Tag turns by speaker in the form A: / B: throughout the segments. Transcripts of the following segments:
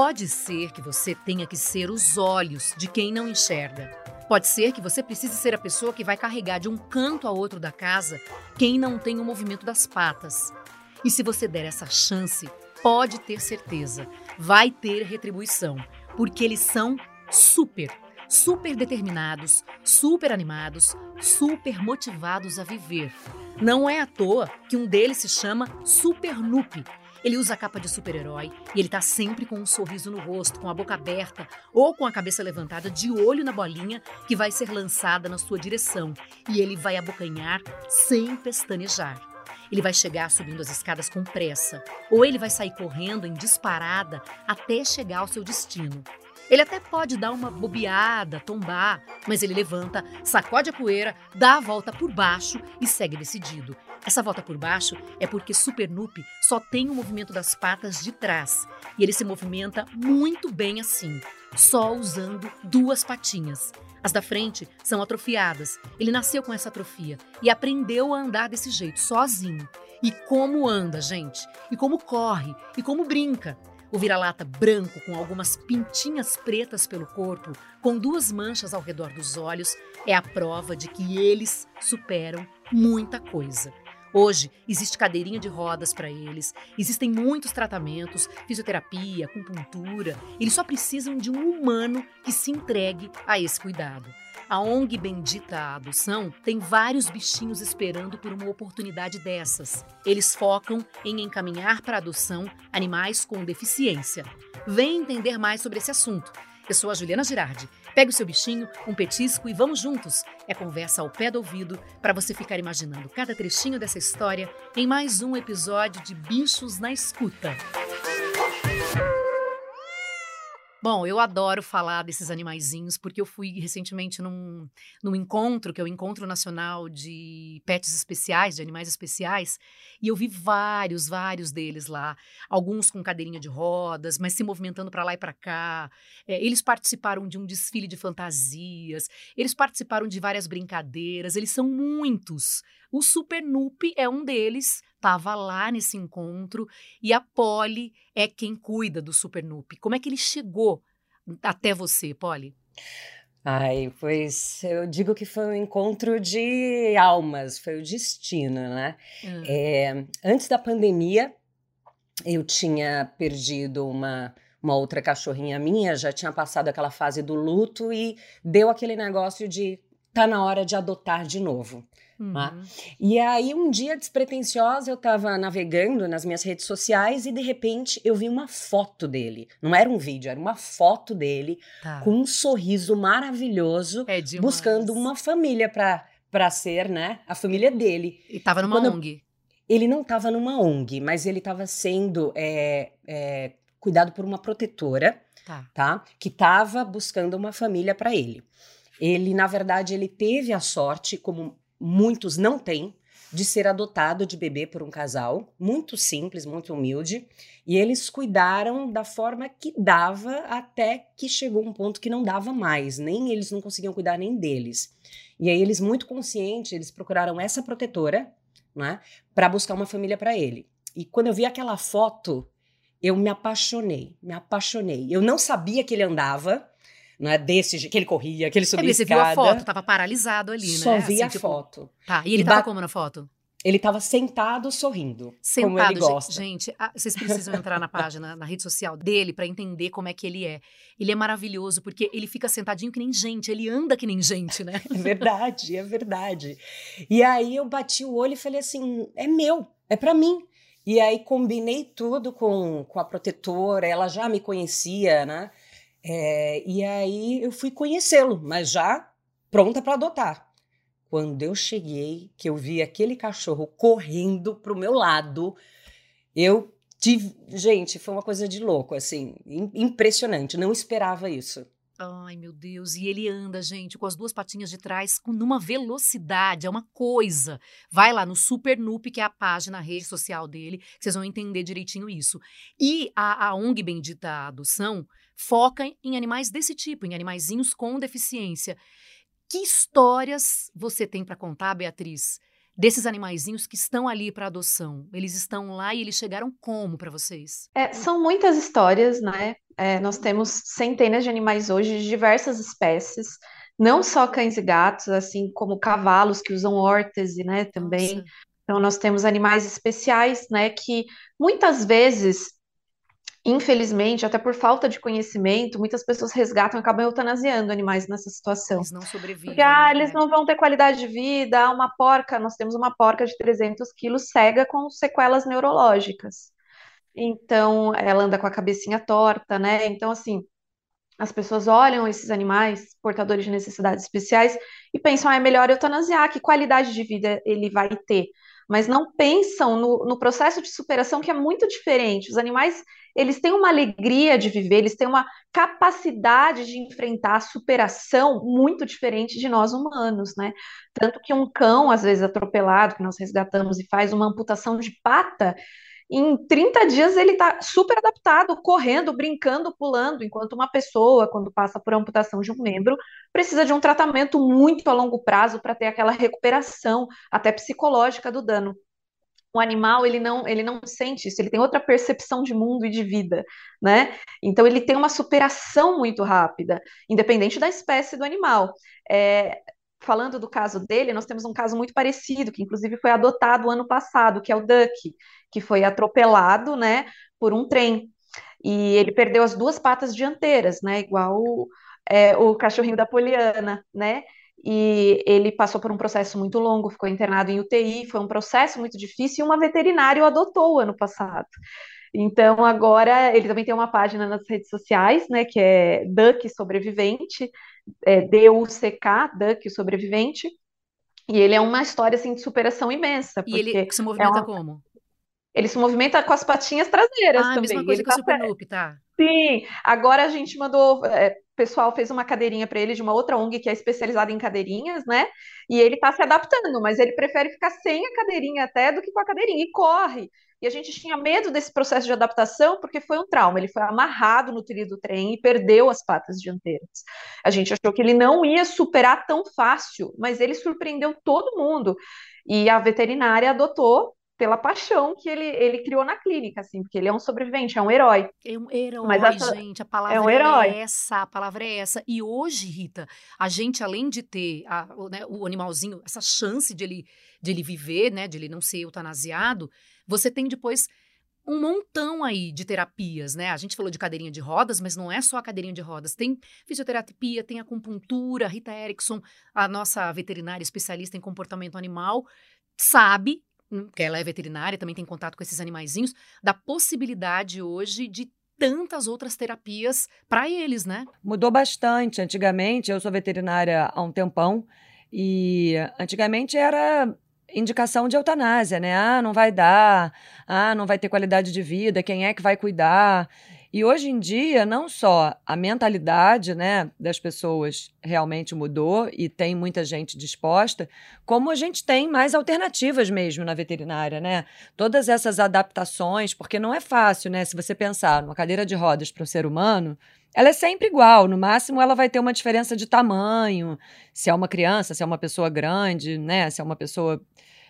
A: Pode ser que você tenha que ser os olhos de quem não enxerga. Pode ser que você precise ser a pessoa que vai carregar de um canto a outro da casa quem não tem o movimento das patas. E se você der essa chance, pode ter certeza, vai ter retribuição, porque eles são super, super determinados, super animados, super motivados a viver. Não é à toa que um deles se chama Super Nupe ele usa a capa de super-herói e ele tá sempre com um sorriso no rosto, com a boca aberta ou com a cabeça levantada, de olho na bolinha que vai ser lançada na sua direção. E ele vai abocanhar sem pestanejar. Ele vai chegar subindo as escadas com pressa, ou ele vai sair correndo em disparada até chegar ao seu destino. Ele até pode dar uma bobeada, tombar, mas ele levanta, sacode a poeira, dá a volta por baixo e segue decidido. Essa volta por baixo é porque Super Noop só tem o movimento das patas de trás e ele se movimenta muito bem assim, só usando duas patinhas. As da frente são atrofiadas. Ele nasceu com essa atrofia e aprendeu a andar desse jeito, sozinho. E como anda, gente? E como corre? E como brinca? O vira-lata branco com algumas pintinhas pretas pelo corpo, com duas manchas ao redor dos olhos, é a prova de que eles superam muita coisa. Hoje existe cadeirinha de rodas para eles, existem muitos tratamentos, fisioterapia, acupuntura. Eles só precisam de um humano que se entregue a esse cuidado. A ONG Bendita Adoção tem vários bichinhos esperando por uma oportunidade dessas. Eles focam em encaminhar para adoção animais com deficiência. Vem entender mais sobre esse assunto. Eu sou a Juliana Girardi. Pegue o seu bichinho, um petisco e vamos juntos. É conversa ao pé do ouvido para você ficar imaginando cada trechinho dessa história em mais um episódio de Bichos na Escuta. Bom, eu adoro falar desses animaizinhos porque eu fui recentemente num, num encontro, que é o Encontro Nacional de Pets Especiais, de Animais Especiais, e eu vi vários, vários deles lá. Alguns com cadeirinha de rodas, mas se movimentando para lá e para cá. É, eles participaram de um desfile de fantasias, eles participaram de várias brincadeiras, eles são muitos. O Super Noop é um deles, estava lá nesse encontro e a Polly é quem cuida do Super. Como é que ele chegou até você, Polly?
B: Ai, pois eu digo que foi um encontro de almas, foi o destino, né? Hum. É, antes da pandemia, eu tinha perdido uma, uma outra cachorrinha minha, já tinha passado aquela fase do luto e deu aquele negócio de tá na hora de adotar de novo. Uhum. Né? E aí, um dia despretensiosa, eu estava navegando nas minhas redes sociais e de repente eu vi uma foto dele. Não era um vídeo, era uma foto dele tá. com um sorriso maravilhoso, é buscando uma família para ser, né, a família dele.
A: E tava numa Quando ONG.
B: Ele não estava numa ONG, mas ele estava sendo é, é, cuidado por uma protetora, tá? tá? Que estava buscando uma família para ele. Ele, na verdade, ele teve a sorte, como muitos não têm, de ser adotado de bebê por um casal, muito simples, muito humilde, e eles cuidaram da forma que dava até que chegou um ponto que não dava mais, nem eles não conseguiam cuidar nem deles. E aí eles muito conscientes, eles procuraram essa protetora, né, para buscar uma família para ele. E quando eu vi aquela foto, eu me apaixonei, me apaixonei. Eu não sabia que ele andava, não é desse que ele corria, que ele subia é,
A: você viu a foto, tava paralisado ali,
B: Só
A: né?
B: Só vi assim, a tipo... foto.
A: Tá, e ele e tava como na foto?
B: Ele estava sentado sorrindo, sentado, como ele gosta.
A: Gente, vocês precisam entrar na página, na rede social dele para entender como é que ele é. Ele é maravilhoso porque ele fica sentadinho que nem gente, ele anda que nem gente, né?
B: É verdade, é verdade. E aí eu bati o olho e falei assim, é meu, é para mim. E aí combinei tudo com, com a protetora, ela já me conhecia, né? É, e aí eu fui conhecê-lo, mas já pronta para adotar. Quando eu cheguei, que eu vi aquele cachorro correndo pro meu lado, eu tive. Gente, foi uma coisa de louco, assim, impressionante. Não esperava isso.
A: Ai, meu Deus. E ele anda, gente, com as duas patinhas de trás, com numa velocidade, é uma coisa. Vai lá no Super Noop, que é a página, a rede social dele, que vocês vão entender direitinho isso. E a, a ONG Bendita Adoção foca em animais desse tipo, em animaizinhos com deficiência. Que histórias você tem para contar, Beatriz? Desses animaizinhos que estão ali para adoção? Eles estão lá e eles chegaram como para vocês?
C: É, são muitas histórias, né? É, nós temos centenas de animais hoje de diversas espécies, não só cães e gatos, assim como cavalos que usam órtese, né, também. Nossa. Então, nós temos animais especiais, né, que muitas vezes infelizmente, até por falta de conhecimento, muitas pessoas resgatam e acabam eutanasiando animais nessa situação.
A: Eles não sobrevivem.
C: Porque, ah, eles né? não vão ter qualidade de vida. Uma porca, nós temos uma porca de 300 quilos cega com sequelas neurológicas. Então, ela anda com a cabecinha torta, né? Então, assim, as pessoas olham esses animais portadores de necessidades especiais e pensam, ah, é melhor eutanasiar, que qualidade de vida ele vai ter? Mas não pensam no, no processo de superação que é muito diferente. Os animais eles têm uma alegria de viver, eles têm uma capacidade de enfrentar a superação muito diferente de nós humanos, né? Tanto que um cão, às vezes atropelado, que nós resgatamos e faz uma amputação de pata, em 30 dias ele está super adaptado, correndo, brincando, pulando, enquanto uma pessoa, quando passa por amputação de um membro, precisa de um tratamento muito a longo prazo para ter aquela recuperação, até psicológica do dano o animal ele não ele não sente isso, ele tem outra percepção de mundo e de vida, né? Então ele tem uma superação muito rápida, independente da espécie do animal. É, falando do caso dele, nós temos um caso muito parecido, que inclusive foi adotado ano passado, que é o Duck, que foi atropelado, né, por um trem. E ele perdeu as duas patas dianteiras, né, igual o, é, o cachorrinho da Poliana, né? e ele passou por um processo muito longo, ficou internado em UTI, foi um processo muito difícil e uma veterinária o adotou ano passado. Então agora ele também tem uma página nas redes sociais, né, que é Duck Sobrevivente, é D-U-C-K, Duck Sobrevivente, e ele é uma história assim de superação imensa.
A: E ele se movimenta é uma... como?
C: Ele se movimenta com as patinhas traseiras
A: ah,
C: também.
A: Ah, mesma coisa ele que tá... o Super tá?
C: Sim, agora a gente mandou, é, o pessoal fez uma cadeirinha para ele de uma outra ONG que é especializada em cadeirinhas, né? E ele está se adaptando, mas ele prefere ficar sem a cadeirinha até do que com a cadeirinha e corre. E a gente tinha medo desse processo de adaptação porque foi um trauma. Ele foi amarrado no trilho do trem e perdeu as patas dianteiras. A gente achou que ele não ia superar tão fácil, mas ele surpreendeu todo mundo. E a veterinária adotou pela paixão que ele, ele criou na clínica, assim, porque ele é um sobrevivente, é um herói.
A: É um herói, Mas essa, gente, a palavra é, um herói. é essa, a palavra é essa. E hoje, Rita, a gente, além de ter a, o, né, o animalzinho, essa chance de ele, de ele viver, né, de ele não ser eutanasiado, você tem depois um montão aí de terapias, né? A gente falou de cadeirinha de rodas, mas não é só a cadeirinha de rodas. Tem fisioterapia, tem acupuntura. Rita Erickson, a nossa veterinária especialista em comportamento animal, sabe Hum, que ela é veterinária, também tem contato com esses animaizinhos, da possibilidade hoje de tantas outras terapias para eles, né?
D: Mudou bastante. Antigamente, eu sou veterinária há um tempão, e antigamente era indicação de eutanásia, né? Ah, não vai dar, ah, não vai ter qualidade de vida, quem é que vai cuidar? E hoje em dia, não só a mentalidade né, das pessoas realmente mudou e tem muita gente disposta, como a gente tem mais alternativas mesmo na veterinária, né? Todas essas adaptações, porque não é fácil, né? Se você pensar numa cadeira de rodas para o ser humano, ela é sempre igual, no máximo ela vai ter uma diferença de tamanho, se é uma criança, se é uma pessoa grande, né? Se é uma pessoa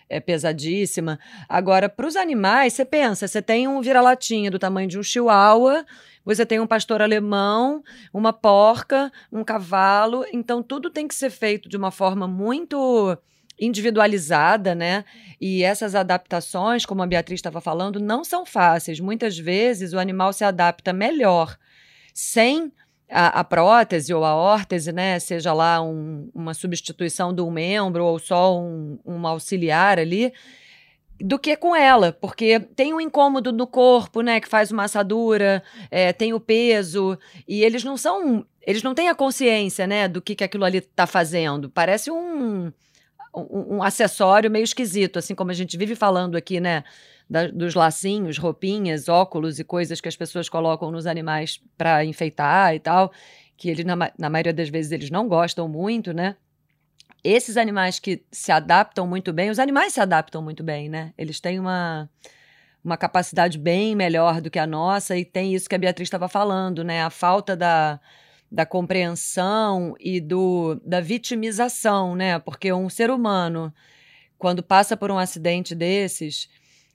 D: é pesadíssima. Agora, para os animais, você pensa, você tem um vira-latinha do tamanho de um chihuahua, você tem um pastor alemão, uma porca, um cavalo, então tudo tem que ser feito de uma forma muito individualizada, né? E essas adaptações, como a Beatriz estava falando, não são fáceis. Muitas vezes o animal se adapta melhor sem a, a, prótese ou a órtese, né, seja lá um, uma substituição um membro ou só um, um auxiliar ali, do que com ela, porque tem um incômodo no corpo, né, que faz uma assadura, é, tem o peso, e eles não são, eles não têm a consciência, né, do que, que aquilo ali está fazendo. Parece um, um, um acessório meio esquisito, assim como a gente vive falando aqui, né, da, dos lacinhos, roupinhas, óculos e coisas que as pessoas colocam nos animais para enfeitar e tal, que eles, na, na maioria das vezes, eles não gostam muito, né? Esses animais que se adaptam muito bem, os animais se adaptam muito bem, né? Eles têm uma, uma capacidade bem melhor do que a nossa e tem isso que a Beatriz estava falando, né? A falta da, da compreensão e do, da vitimização, né? Porque um ser humano, quando passa por um acidente desses,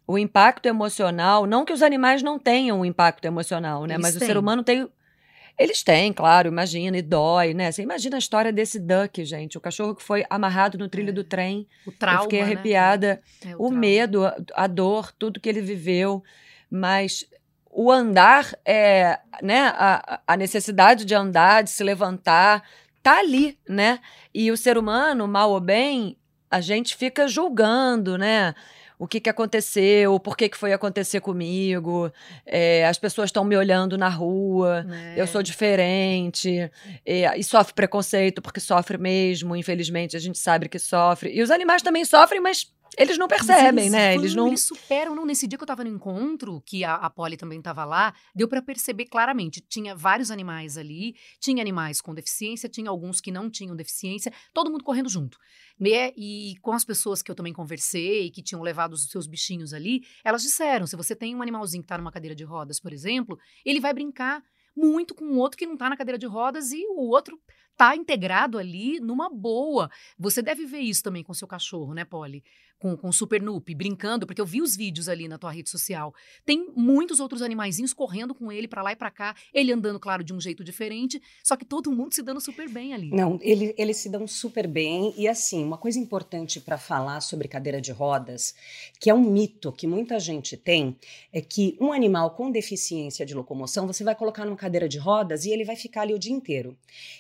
D: o impacto emocional, não que os animais não tenham um impacto emocional, né? Eles mas têm. o ser humano tem Eles têm, claro, imagina, e dói, né? Você imagina a história desse Duck, gente. O cachorro que foi amarrado no trilho é. do trem.
A: O trauma,
D: Eu fiquei
A: né?
D: arrepiada. Né? É, o, o medo, a dor, tudo que ele viveu. Mas o andar, é, né? A, a necessidade de andar, de se levantar, tá ali, né? E o ser humano, mal ou bem, a gente fica julgando, né? O que, que aconteceu, por que, que foi acontecer comigo, é, as pessoas estão me olhando na rua, é. eu sou diferente, é, e sofre preconceito porque sofre mesmo, infelizmente a gente sabe que sofre. E os animais também sofrem, mas eles não percebem,
A: eles,
D: né? Eles não.
A: Eles superam. Não, nesse dia que eu tava no encontro, que a, a Polly também tava lá, deu para perceber claramente. Tinha vários animais ali, tinha animais com deficiência, tinha alguns que não tinham deficiência, todo mundo correndo junto. Né? E com as pessoas que eu também conversei, que tinham levado os seus bichinhos ali, elas disseram: se você tem um animalzinho que tá numa cadeira de rodas, por exemplo, ele vai brincar muito com o outro que não tá na cadeira de rodas e o outro tá integrado ali numa boa. Você deve ver isso também com seu cachorro, né, Polly? Com, com Super Noop, brincando, porque eu vi os vídeos ali na tua rede social. Tem muitos outros animaizinhos correndo com ele para lá e para cá, ele andando, claro, de um jeito diferente, só que todo mundo se dando super bem ali.
B: Não, ele, eles se dão super bem. E assim, uma coisa importante para falar sobre cadeira de rodas, que é um mito que muita gente tem, é que um animal com deficiência de locomoção, você vai colocar numa cadeira de rodas e ele vai ficar ali o dia inteiro.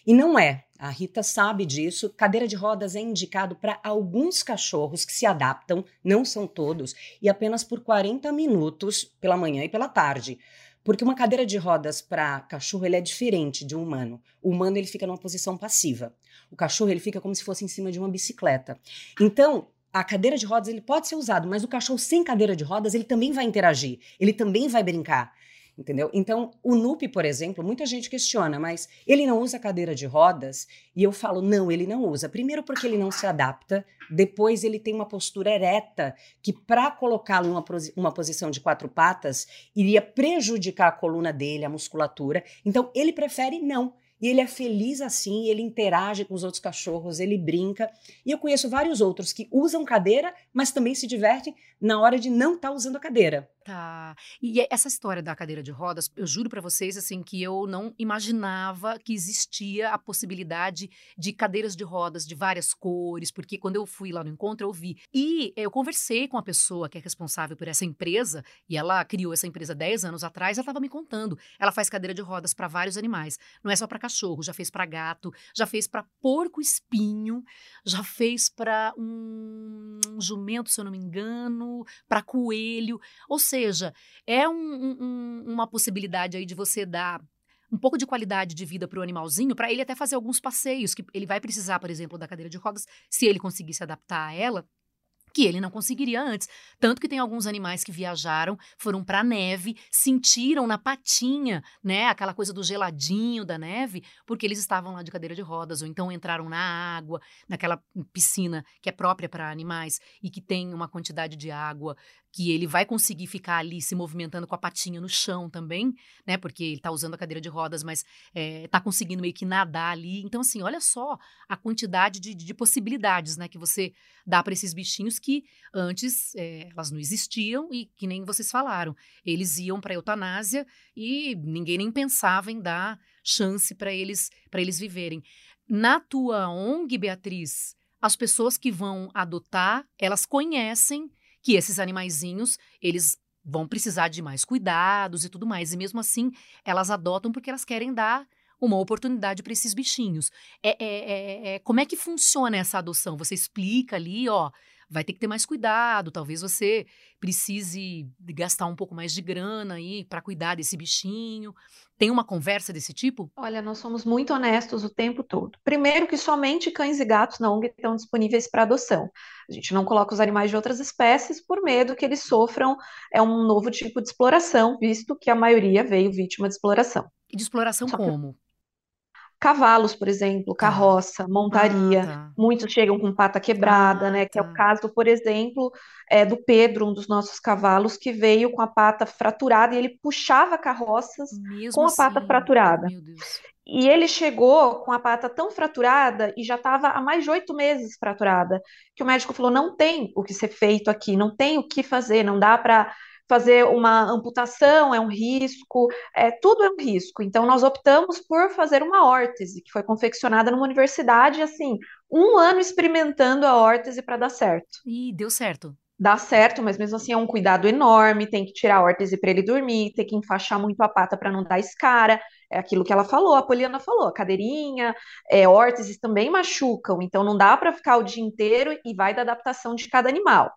B: E não é. A Rita sabe disso. Cadeira de rodas é indicado para alguns cachorros que se adaptam, não são todos, e apenas por 40 minutos pela manhã e pela tarde. Porque uma cadeira de rodas para cachorro ele é diferente de um humano. O humano ele fica numa posição passiva. O cachorro ele fica como se fosse em cima de uma bicicleta. Então, a cadeira de rodas ele pode ser usado, mas o cachorro sem cadeira de rodas ele também vai interagir, ele também vai brincar entendeu? Então, o NUP, por exemplo, muita gente questiona, mas ele não usa cadeira de rodas? E eu falo, não, ele não usa. Primeiro porque ele não se adapta, depois ele tem uma postura ereta, que para colocá-lo em uma, posição de quatro patas, iria prejudicar a coluna dele, a musculatura. Então, ele prefere não. E ele é feliz assim, ele interage com os outros cachorros, ele brinca. E eu conheço vários outros que usam cadeira, mas também se divertem na hora de não estar tá usando a cadeira.
A: Tá. E essa história da cadeira de rodas, eu juro para vocês assim que eu não imaginava que existia a possibilidade de cadeiras de rodas de várias cores, porque quando eu fui lá no encontro eu vi. E eu conversei com a pessoa que é responsável por essa empresa, e ela criou essa empresa 10 anos atrás, ela estava me contando. Ela faz cadeira de rodas para vários animais, não é só para cachorro, já fez para gato, já fez para porco espinho, já fez para um, um jumento, se eu não me engano, para coelho, ou seja, seja, é um, um, uma possibilidade aí de você dar um pouco de qualidade de vida para o animalzinho, para ele até fazer alguns passeios, que ele vai precisar, por exemplo, da cadeira de rodas, se ele conseguir se adaptar a ela, que ele não conseguiria antes. Tanto que tem alguns animais que viajaram, foram para a neve, sentiram na patinha, né, aquela coisa do geladinho da neve, porque eles estavam lá de cadeira de rodas, ou então entraram na água, naquela piscina que é própria para animais e que tem uma quantidade de água que ele vai conseguir ficar ali se movimentando com a patinha no chão também, né? Porque ele está usando a cadeira de rodas, mas está eh, conseguindo meio que nadar ali. Então, assim, olha só a quantidade de, de possibilidades, né? Que você dá para esses bichinhos que antes é, elas não existiam e que nem vocês falaram. Eles iam para eutanásia e ninguém nem pensava em dar chance para eles para eles viverem. Na tua ONG, Beatriz, as pessoas que vão adotar, elas conhecem que esses animaizinhos, eles vão precisar de mais cuidados e tudo mais. E mesmo assim, elas adotam porque elas querem dar uma oportunidade para esses bichinhos. É, é, é, é, como é que funciona essa adoção? Você explica ali, ó, vai ter que ter mais cuidado, talvez você precise gastar um pouco mais de grana aí para cuidar desse bichinho. Tem uma conversa desse tipo?
C: Olha, nós somos muito honestos o tempo todo. Primeiro que somente cães e gatos na ONG estão disponíveis para adoção. A gente não coloca os animais de outras espécies por medo que eles sofram é um novo tipo de exploração, visto que a maioria veio vítima de exploração.
A: E de exploração Só como?
C: Cavalos, por exemplo, tá. carroça, montaria, ah, tá. muitos chegam com pata quebrada, ah, né? Que é o tá. caso, por exemplo, é, do Pedro, um dos nossos cavalos, que veio com a pata fraturada e ele puxava carroças Mesmo com a pata assim, fraturada. E ele chegou com a pata tão fraturada e já estava há mais de oito meses fraturada, que o médico falou: não tem o que ser feito aqui, não tem o que fazer, não dá para fazer uma amputação é um risco, é, tudo é um risco. Então, nós optamos por fazer uma órtese, que foi confeccionada numa universidade, assim, um ano experimentando a órtese para dar certo.
A: E deu certo
C: dá certo, mas mesmo assim é um cuidado enorme, tem que tirar a órtese para ele dormir, tem que enfaixar muito a pata para não dar escara, é aquilo que ela falou, a Poliana falou, a cadeirinha, é, órteses também machucam, então não dá para ficar o dia inteiro e vai da adaptação de cada animal.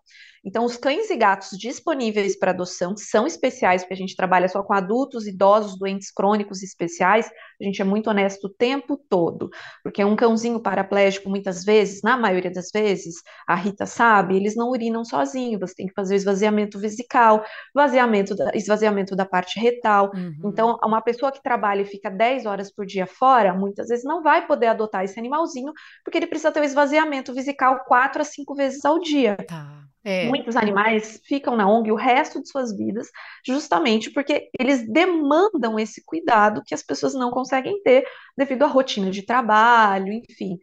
C: Então, os cães e gatos disponíveis para adoção são especiais, porque a gente trabalha só com adultos, idosos, doentes crônicos especiais. A gente é muito honesto o tempo todo, porque um cãozinho paraplégico, muitas vezes, na maioria das vezes, a Rita sabe, eles não urinam sozinhos, você tem que fazer o esvaziamento vesical, esvaziamento da, esvaziamento da parte retal. Uhum. Então, uma pessoa que trabalha e fica 10 horas por dia fora, muitas vezes não vai poder adotar esse animalzinho, porque ele precisa ter o esvaziamento vesical 4 a 5 vezes ao dia. Tá. É. Muitos animais ficam na ONG o resto de suas vidas, justamente porque eles demandam esse cuidado que as pessoas não conseguem ter devido à rotina de trabalho, enfim.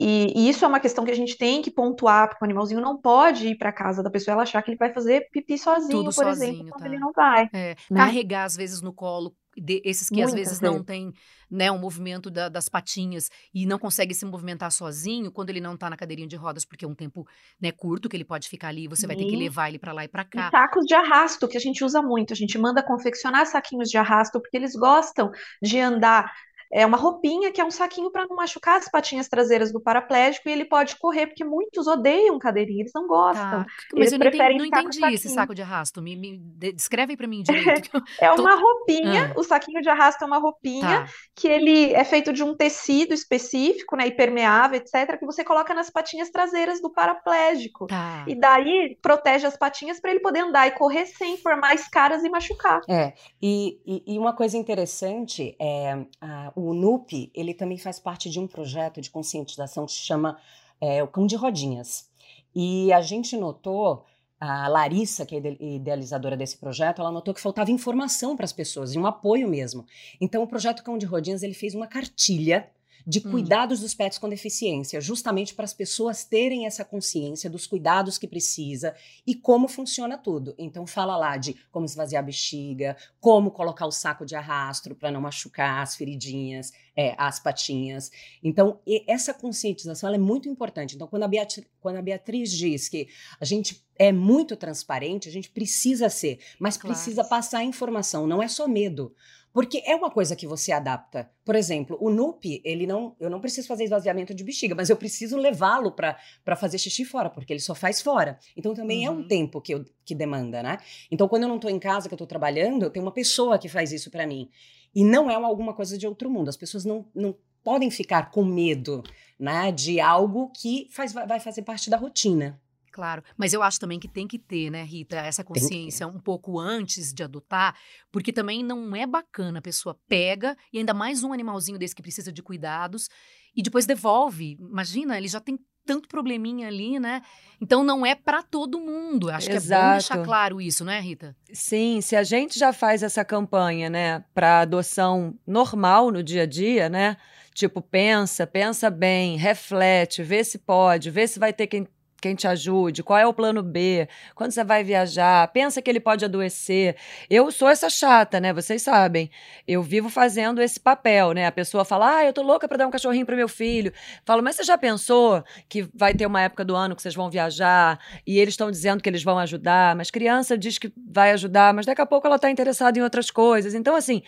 C: E, e, isso é uma questão que a gente tem que pontuar, porque o animalzinho não pode ir para casa da pessoa ela achar que ele vai fazer pipi sozinho, Tudo por sozinho, exemplo, quando tá. ele não vai.
A: É. Né? Carregar, às vezes, no colo de, esses que Muitas às vezes, vezes, não têm né, um movimento da, das patinhas e não consegue se movimentar sozinho quando ele não está na cadeirinha de rodas, porque é um tempo né, curto que ele pode ficar ali, você vai ter que levar ele para lá e para cá.
C: E sacos de arrasto, que a gente usa muito, a gente manda confeccionar saquinhos de arrasto, porque eles gostam de andar é uma roupinha que é um saquinho para não machucar as patinhas traseiras do paraplégico e ele pode correr, porque muitos odeiam cadeirinha, eles não gostam. Tá.
A: Mas eles eu não entendi, não entendi esse saco de arrasto. Me, me descreve para mim direito.
C: é uma roupinha, ah. o saquinho de arrasto é uma roupinha tá. que ele é feito de um tecido específico, né, impermeável, etc, que você coloca nas patinhas traseiras do paraplégico. Tá. E daí protege as patinhas para ele poder andar e correr sem formar escaras e machucar.
B: É, e, e, e uma coisa interessante é a, o NUP, ele também faz parte de um projeto de conscientização que se chama é, o Cão de Rodinhas. E a gente notou, a Larissa, que é idealizadora desse projeto, ela notou que faltava informação para as pessoas, e um apoio mesmo. Então, o projeto Cão de Rodinhas, ele fez uma cartilha de hum. cuidados hum. dos pets com deficiência, justamente para as pessoas terem essa consciência dos cuidados que precisa e como funciona tudo. Então fala lá de como esvaziar a bexiga, como colocar o saco de arrastro para não machucar as feridinhas, é, as patinhas. Então essa conscientização é muito importante. Então quando a, Beatriz, quando a Beatriz diz que a gente é muito transparente, a gente precisa ser, mas claro. precisa passar informação, não é só medo. Porque é uma coisa que você adapta. Por exemplo, o NUP, ele não, eu não preciso fazer esvaziamento de bexiga, mas eu preciso levá-lo para fazer xixi fora, porque ele só faz fora. Então também uhum. é um uhum. tempo que, eu, que demanda, né? Então quando eu não estou em casa, que eu estou trabalhando, eu tenho uma pessoa que faz isso para mim. E não é alguma coisa de outro mundo. As pessoas não, não podem ficar com medo, né, de algo que faz, vai fazer parte da rotina.
A: Claro, mas eu acho também que tem que ter, né, Rita, essa consciência um pouco antes de adotar, porque também não é bacana a pessoa pega e ainda mais um animalzinho desse que precisa de cuidados e depois devolve. Imagina, ele já tem tanto probleminha ali, né? Então não é para todo mundo. Acho Exato. que é bom deixar claro isso, né, Rita?
D: Sim, se a gente já faz essa campanha, né, para adoção normal no dia a dia, né? Tipo, pensa, pensa bem, reflete, vê se pode, vê se vai ter quem quem te ajude, qual é o plano B, quando você vai viajar, pensa que ele pode adoecer. Eu sou essa chata, né? Vocês sabem. Eu vivo fazendo esse papel, né? A pessoa fala: "Ah, eu tô louca para dar um cachorrinho pro meu filho". Falo: "Mas você já pensou que vai ter uma época do ano que vocês vão viajar e eles estão dizendo que eles vão ajudar, mas criança diz que vai ajudar, mas daqui a pouco ela tá interessada em outras coisas". Então assim,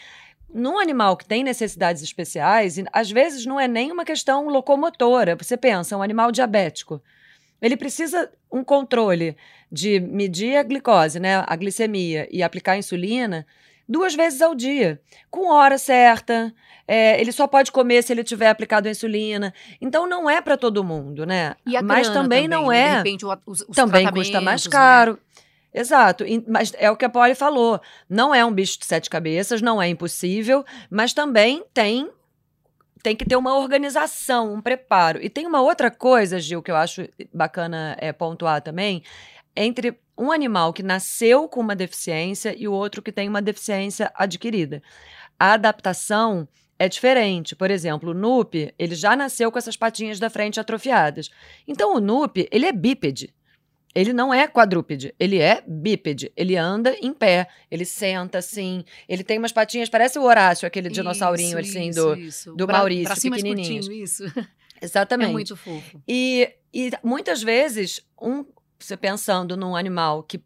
D: num animal que tem necessidades especiais, às vezes não é nem uma questão locomotora. Você pensa, um animal diabético. Ele precisa um controle de medir a glicose, né, a glicemia e aplicar insulina duas vezes ao dia, com hora certa. É, ele só pode comer se ele tiver aplicado a insulina. Então não é para todo mundo, né?
A: mas também, também, não né? é. De repente, os, os
D: também custa mais né? caro. Né? Exato, mas é o que a Polly falou. Não é um bicho de sete cabeças, não é impossível, mas também tem tem que ter uma organização, um preparo. E tem uma outra coisa, Gil, que eu acho bacana é, pontuar também, entre um animal que nasceu com uma deficiência e o outro que tem uma deficiência adquirida. A adaptação é diferente. Por exemplo, o Nup, ele já nasceu com essas patinhas da frente atrofiadas. Então, o Nup, ele é bípede. Ele não é quadrúpede, ele é bípede. Ele anda em pé, ele senta assim, ele tem umas patinhas, parece o Horácio, aquele isso, dinossaurinho assim isso, do, isso. do Maurício, pra cima pequenininho.
A: isso.
D: Exatamente. É
A: muito fofo.
D: E, e muitas vezes, um, você pensando num animal que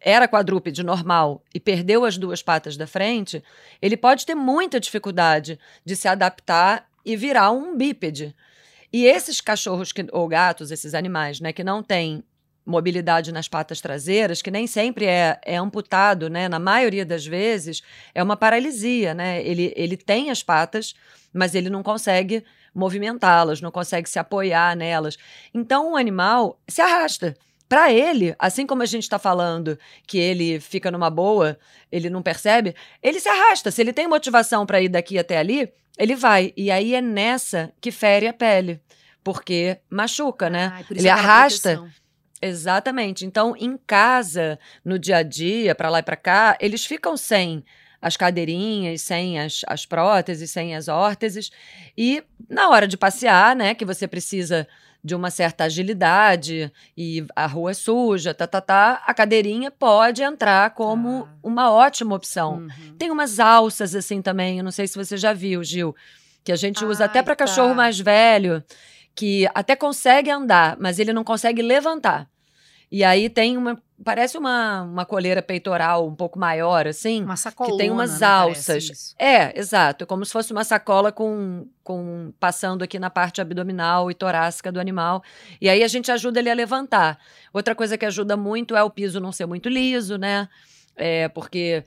D: era quadrúpede normal e perdeu as duas patas da frente, ele pode ter muita dificuldade de se adaptar e virar um bípede. E esses cachorros que, ou gatos, esses animais, né, que não têm mobilidade nas patas traseiras, que nem sempre é, é amputado, né? Na maioria das vezes é uma paralisia, né? Ele, ele tem as patas, mas ele não consegue movimentá-las, não consegue se apoiar nelas. Então o animal se arrasta. Para ele, assim como a gente está falando que ele fica numa boa, ele não percebe, ele se arrasta. Se ele tem motivação para ir daqui até ali, ele vai. E aí é nessa que fere a pele, porque machuca, né?
A: Ah,
D: ele arrasta. Exatamente. Então, em casa, no dia a dia, para lá e para cá, eles ficam sem as cadeirinhas, sem as, as próteses, sem as órteses. E na hora de passear, né, que você precisa de uma certa agilidade e a rua é suja, tá, tá, tá, a cadeirinha pode entrar como ah. uma ótima opção. Uhum. Tem umas alças assim também, eu não sei se você já viu, Gil, que a gente usa Ai, até para tá. cachorro mais velho que até consegue andar, mas ele não consegue levantar. E aí tem uma. Parece uma, uma coleira peitoral um pouco maior, assim.
A: Uma sacola.
D: Que tem umas né? alças. É, exato. Como se fosse uma sacola com, com. passando aqui na parte abdominal e torácica do animal. E aí a gente ajuda ele a levantar. Outra coisa que ajuda muito é o piso não ser muito liso, né? É, porque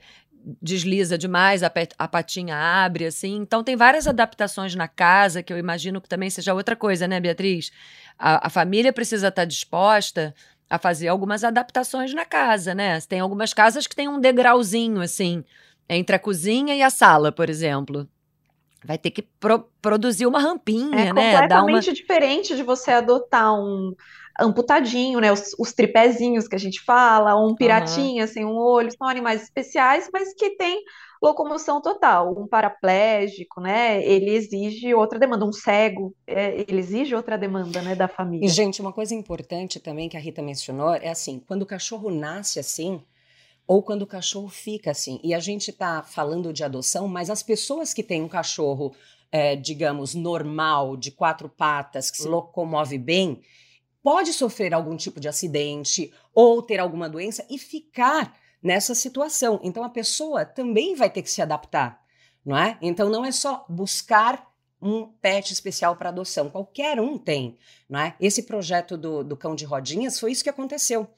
D: desliza demais, a, a patinha abre, assim. Então, tem várias adaptações na casa, que eu imagino que também seja outra coisa, né, Beatriz? A, a família precisa estar disposta a fazer algumas adaptações na casa, né? Tem algumas casas que tem um degrauzinho, assim, entre a cozinha e a sala, por exemplo. Vai ter que pro produzir uma rampinha,
C: é
D: né?
C: É completamente uma... diferente de você adotar um amputadinho, né? Os, os tripézinhos que a gente fala, um piratinha uhum. sem um olho, são animais especiais, mas que têm locomoção total. Um paraplégico, né? Ele exige outra demanda. Um cego, é, ele exige outra demanda, né, da família.
B: E, gente, uma coisa importante também que a Rita mencionou é assim: quando o cachorro nasce assim, ou quando o cachorro fica assim. E a gente está falando de adoção, mas as pessoas que têm um cachorro, é, digamos, normal, de quatro patas, que se hum. locomove bem, pode sofrer algum tipo de acidente ou ter alguma doença e ficar nessa situação. Então a pessoa também vai ter que se adaptar, não é? Então não é só buscar um pet especial para adoção, qualquer um tem, não é? Esse projeto do, do cão de rodinhas foi isso que aconteceu.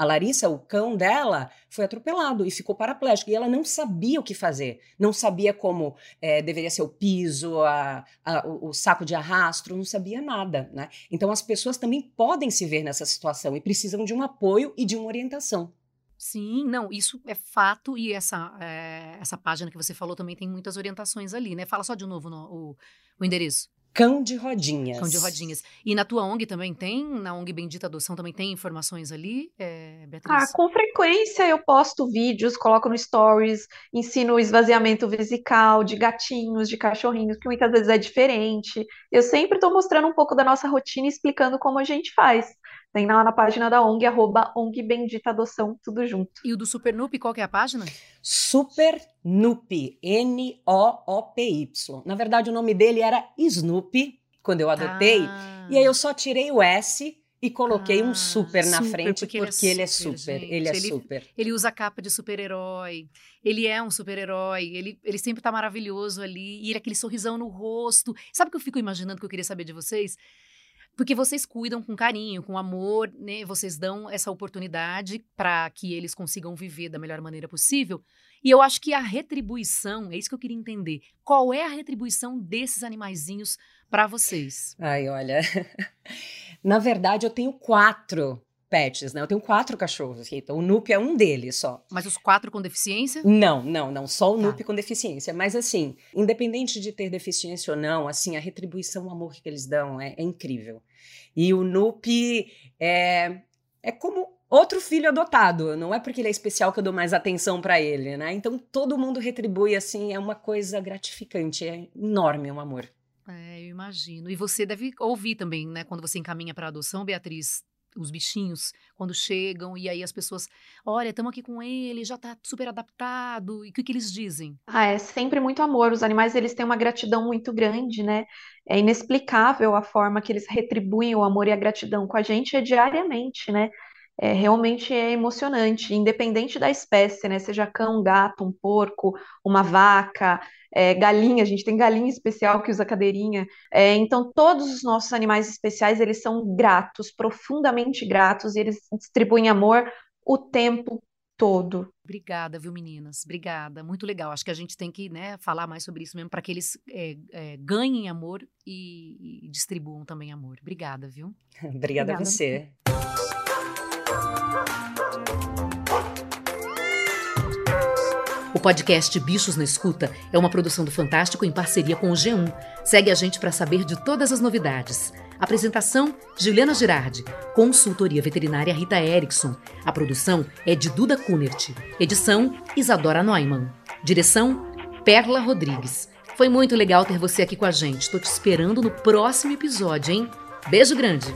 B: A Larissa, o cão dela, foi atropelado e ficou paraplégico. E ela não sabia o que fazer. Não sabia como é, deveria ser o piso, a, a, o, o, saco de arrasto, não sabia nada. Né? Então, as pessoas também podem se ver nessa situação e precisam de um apoio e de uma orientação.
A: Sim, não, isso é fato e essa, é, essa página que você falou também tem muitas orientações ali, né? Fala só de novo no, o, o endereço.
B: Cão de rodinhas.
A: Cão de rodinhas. E na tua ONG também tem? Na ONG Bendita Adoção também tem informações ali, é, Beatriz?
C: Ah, com frequência eu posto vídeos, coloco no Stories, ensino o esvaziamento vesical de gatinhos, de cachorrinhos, que muitas vezes é diferente. Eu sempre estou mostrando um pouco da nossa rotina e explicando como a gente faz. Tem lá na página da ONG, arroba ONG Bendita Adoção, tudo junto.
A: E o do Super Noop, qual que é a página?
B: Super Noop, N-O-O-P-Y. Na verdade, o nome dele era Snoopy, quando eu adotei. Ah. E aí eu só tirei o S e coloquei ah, um super na super, frente porque, porque ele é super. Ele é super, ele, é
A: ele,
B: super.
A: ele usa capa de super-herói. Ele é um super-herói. Ele, ele sempre tá maravilhoso ali. E ele aquele sorrisão no rosto. Sabe o que eu fico imaginando que eu queria saber de vocês? Porque vocês cuidam com carinho, com amor, né? Vocês dão essa oportunidade para que eles consigam viver da melhor maneira possível. E eu acho que a retribuição, é isso que eu queria entender. Qual é a retribuição desses animaizinhos para vocês?
B: Ai, olha. Na verdade, eu tenho quatro pets, né? Eu tenho quatro cachorros, então o Nup é um deles só.
A: Mas os quatro com deficiência?
B: Não, não, não, só o tá. Com deficiência. Mas assim, independente de ter deficiência ou não, assim, a retribuição, o amor que eles dão é, é incrível. E o Nup é, é como outro filho adotado. Não é porque ele é especial que eu dou mais atenção para ele, né? Então todo mundo retribui assim, é uma coisa gratificante, é enorme o um amor.
A: É, eu imagino. E você deve ouvir também, né, quando você encaminha para adoção, Beatriz, os bichinhos quando chegam e aí as pessoas, olha, estamos aqui com ele, já está super adaptado. E o que, que eles dizem?
C: Ah, é sempre muito amor. Os animais eles têm uma gratidão muito grande, né? É inexplicável a forma que eles retribuem o amor e a gratidão com a gente é diariamente, né? É, realmente é emocionante, independente da espécie, né? Seja cão, gato, um porco, uma vaca, é, galinha, a gente tem galinha especial que usa cadeirinha. É, então, todos os nossos animais especiais, eles são gratos, profundamente gratos, e eles distribuem amor o tempo todo.
A: Obrigada, viu, meninas? Obrigada. Muito legal. Acho que a gente tem que né, falar mais sobre isso mesmo, para que eles é, é, ganhem amor e, e, distribuam também amor. Obrigada, viu?
B: Obrigada, Obrigada a você.
A: O podcast Bichos na Escuta é uma produção do Fantástico em parceria com o G1. Segue a gente para saber de todas as novidades. Apresentação: Juliana Girardi. Consultoria veterinária Rita Erickson. A produção é de Duda Kunert. Edição: Isadora Neumann. Direção: Perla Rodrigues. Foi muito legal ter você aqui com a gente. Estou te esperando no próximo episódio, hein? Beijo grande!